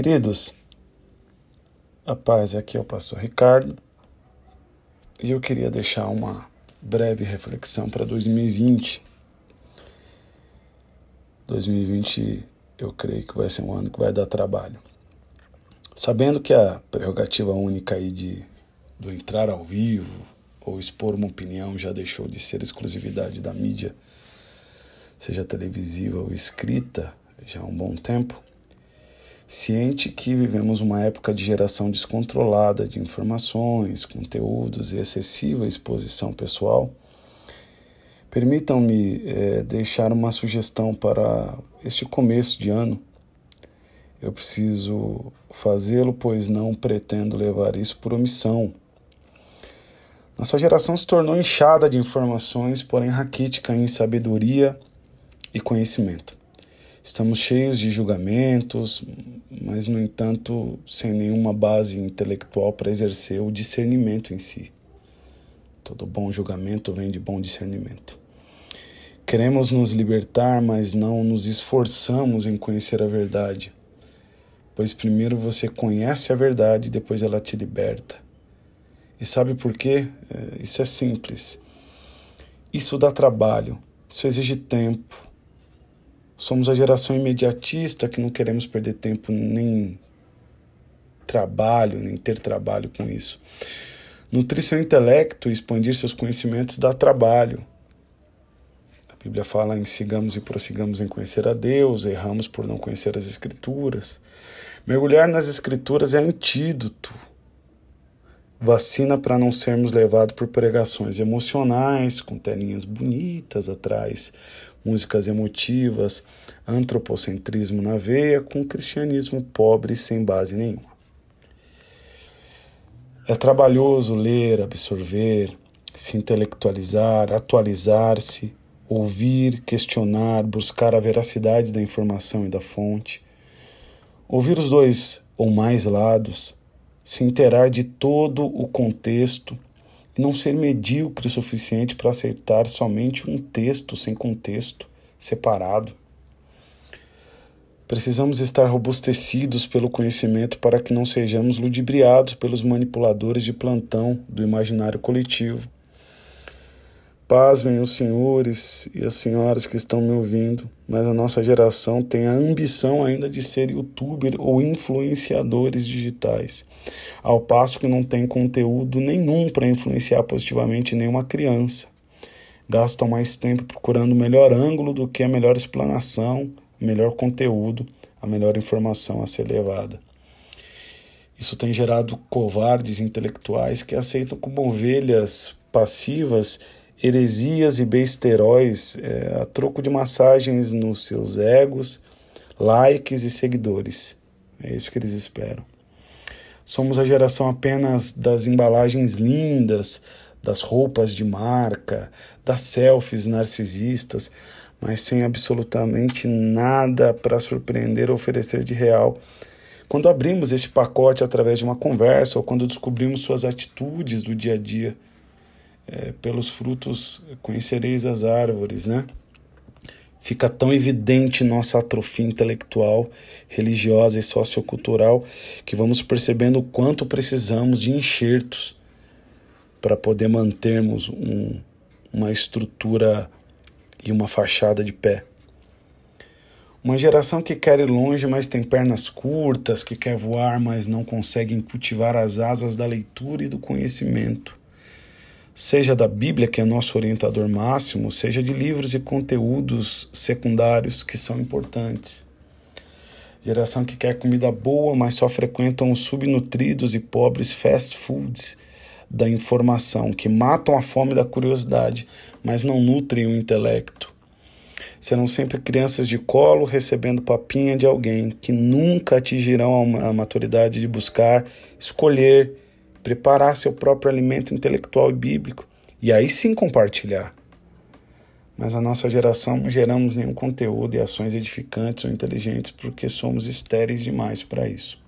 Queridos, a paz aqui é o pastor Ricardo e eu queria deixar uma breve reflexão para 2020. 2020 eu creio que vai ser um ano que vai dar trabalho. Sabendo que a prerrogativa única aí de do entrar ao vivo ou expor uma opinião já deixou de ser exclusividade da mídia, seja televisiva ou escrita, já há um bom tempo, ciente que vivemos uma época de geração descontrolada de informações, conteúdos e excessiva exposição pessoal, permitam-me é, deixar uma sugestão para este começo de ano. Eu preciso fazê-lo, pois não pretendo levar isso por omissão. Nossa geração se tornou inchada de informações, porém raquítica em sabedoria e conhecimento. Estamos cheios de julgamentos, mas, no entanto, sem nenhuma base intelectual para exercer o discernimento em si. Todo bom julgamento vem de bom discernimento. Queremos nos libertar, mas não nos esforçamos em conhecer a verdade. Pois primeiro você conhece a verdade, depois ela te liberta. E sabe por quê? É, isso é simples. Isso dá trabalho, isso exige tempo, Somos a geração imediatista que não queremos perder tempo nem trabalho, nem ter trabalho com isso. Nutrir seu intelecto e expandir seus conhecimentos dá trabalho. A Bíblia fala em sigamos e prossigamos em conhecer a Deus, erramos por não conhecer as Escrituras. Mergulhar nas Escrituras é antídoto, vacina para não sermos levados por pregações emocionais, com telinhas bonitas atrás, músicas emotivas, antropocentrismo na veia, com cristianismo pobre sem base nenhuma. É trabalhoso ler, absorver, se intelectualizar, atualizar-se, ouvir, questionar, buscar a veracidade da informação e da fonte, ouvir os dois ou mais lados, se inteirar de todo o contexto não ser medíocre o suficiente para aceitar somente um texto sem contexto, separado. Precisamos estar robustecidos pelo conhecimento para que não sejamos ludibriados pelos manipuladores de plantão do imaginário coletivo Pasmem os senhores e as senhoras que estão me ouvindo, mas a nossa geração tem a ambição ainda de ser youtuber ou influenciadores digitais, ao passo que não tem conteúdo nenhum para influenciar positivamente nenhuma criança. Gastam mais tempo procurando o melhor ângulo do que a melhor explanação, melhor conteúdo, a melhor informação a ser levada. Isso tem gerado covardes intelectuais que aceitam como ovelhas passivas heresias e besteróis é, a troco de massagens nos seus egos, likes e seguidores. É isso que eles esperam. Somos a geração apenas das embalagens lindas, das roupas de marca, das selfies narcisistas, mas sem absolutamente nada para surpreender ou oferecer de real. Quando abrimos esse pacote através de uma conversa ou quando descobrimos suas atitudes do dia a dia, é, pelos frutos conhecereis as árvores, né? Fica tão evidente nossa atrofia intelectual, religiosa e sociocultural que vamos percebendo o quanto precisamos de enxertos para poder mantermos um, uma estrutura e uma fachada de pé. Uma geração que quer ir longe, mas tem pernas curtas, que quer voar, mas não consegue cultivar as asas da leitura e do conhecimento seja da Bíblia, que é nosso orientador máximo, seja de livros e conteúdos secundários que são importantes. Geração que quer comida boa, mas só frequentam os subnutridos e pobres fast foods da informação, que matam a fome da curiosidade, mas não nutrem o intelecto. Serão sempre crianças de colo recebendo papinha de alguém que nunca atingirão a maturidade de buscar, escolher, preparar seu próprio alimento intelectual e bíblico e aí sim compartilhar. Mas a nossa geração não geramos nenhum conteúdo e ações edificantes ou inteligentes porque somos estéreis demais para isso.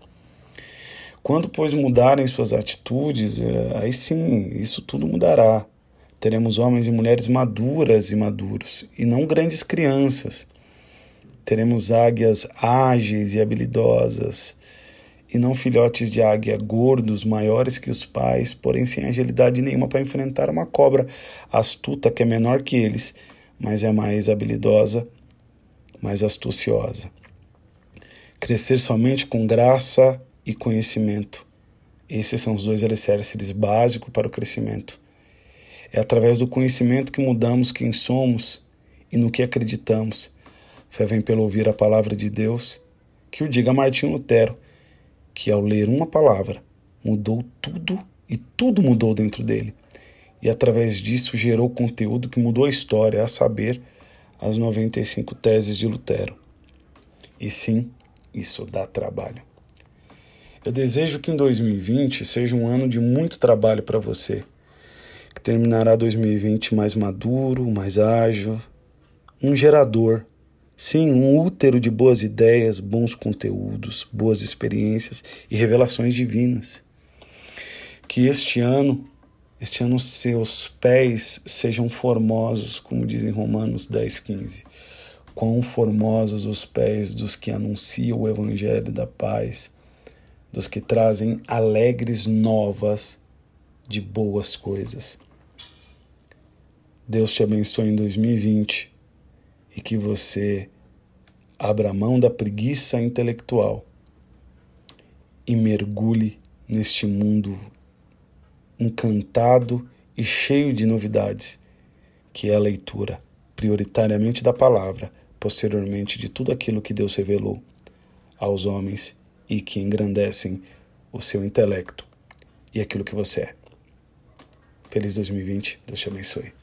Quando, pois, mudarem suas atitudes, eh, aí sim, isso tudo mudará. Teremos homens e mulheres maduras e maduros, e não grandes crianças. Teremos águias ágeis e habilidosas, e não filhotes de águia gordos, maiores que os pais, porém sem agilidade nenhuma para enfrentar uma cobra astuta que é menor que eles, mas é mais habilidosa, mais astuciosa. Crescer somente com graça e conhecimento. Esses são os dois alicerces básicos para o crescimento. É através do conhecimento que mudamos quem somos e no que acreditamos. Fé vem pelo ouvir a palavra de Deus, que o diga Martinho Lutero que ao ler uma palavra mudou tudo e tudo mudou dentro dele. E através disso gerou conteúdo que mudou a história, a saber, as 95 teses de Lutero. E sim, isso dá trabalho. Eu desejo que em 2020 seja um ano de muito trabalho para você, que terminará 2020 mais maduro, mais ágil, um gerador Sim, um útero de boas ideias, bons conteúdos, boas experiências e revelações divinas. Que este ano, este ano seus pés sejam formosos, como dizem Romanos 10, 15. Quão formosos os pés dos que anunciam o evangelho da paz, dos que trazem alegres novas de boas coisas. Deus te abençoe em 2020 e que você abra mão da preguiça intelectual e mergulhe neste mundo encantado e cheio de novidades, que é a leitura, prioritariamente da palavra, posteriormente de tudo aquilo que Deus revelou aos homens e que engrandecem o seu intelecto e aquilo que você é. Feliz 2020, Deus te abençoe.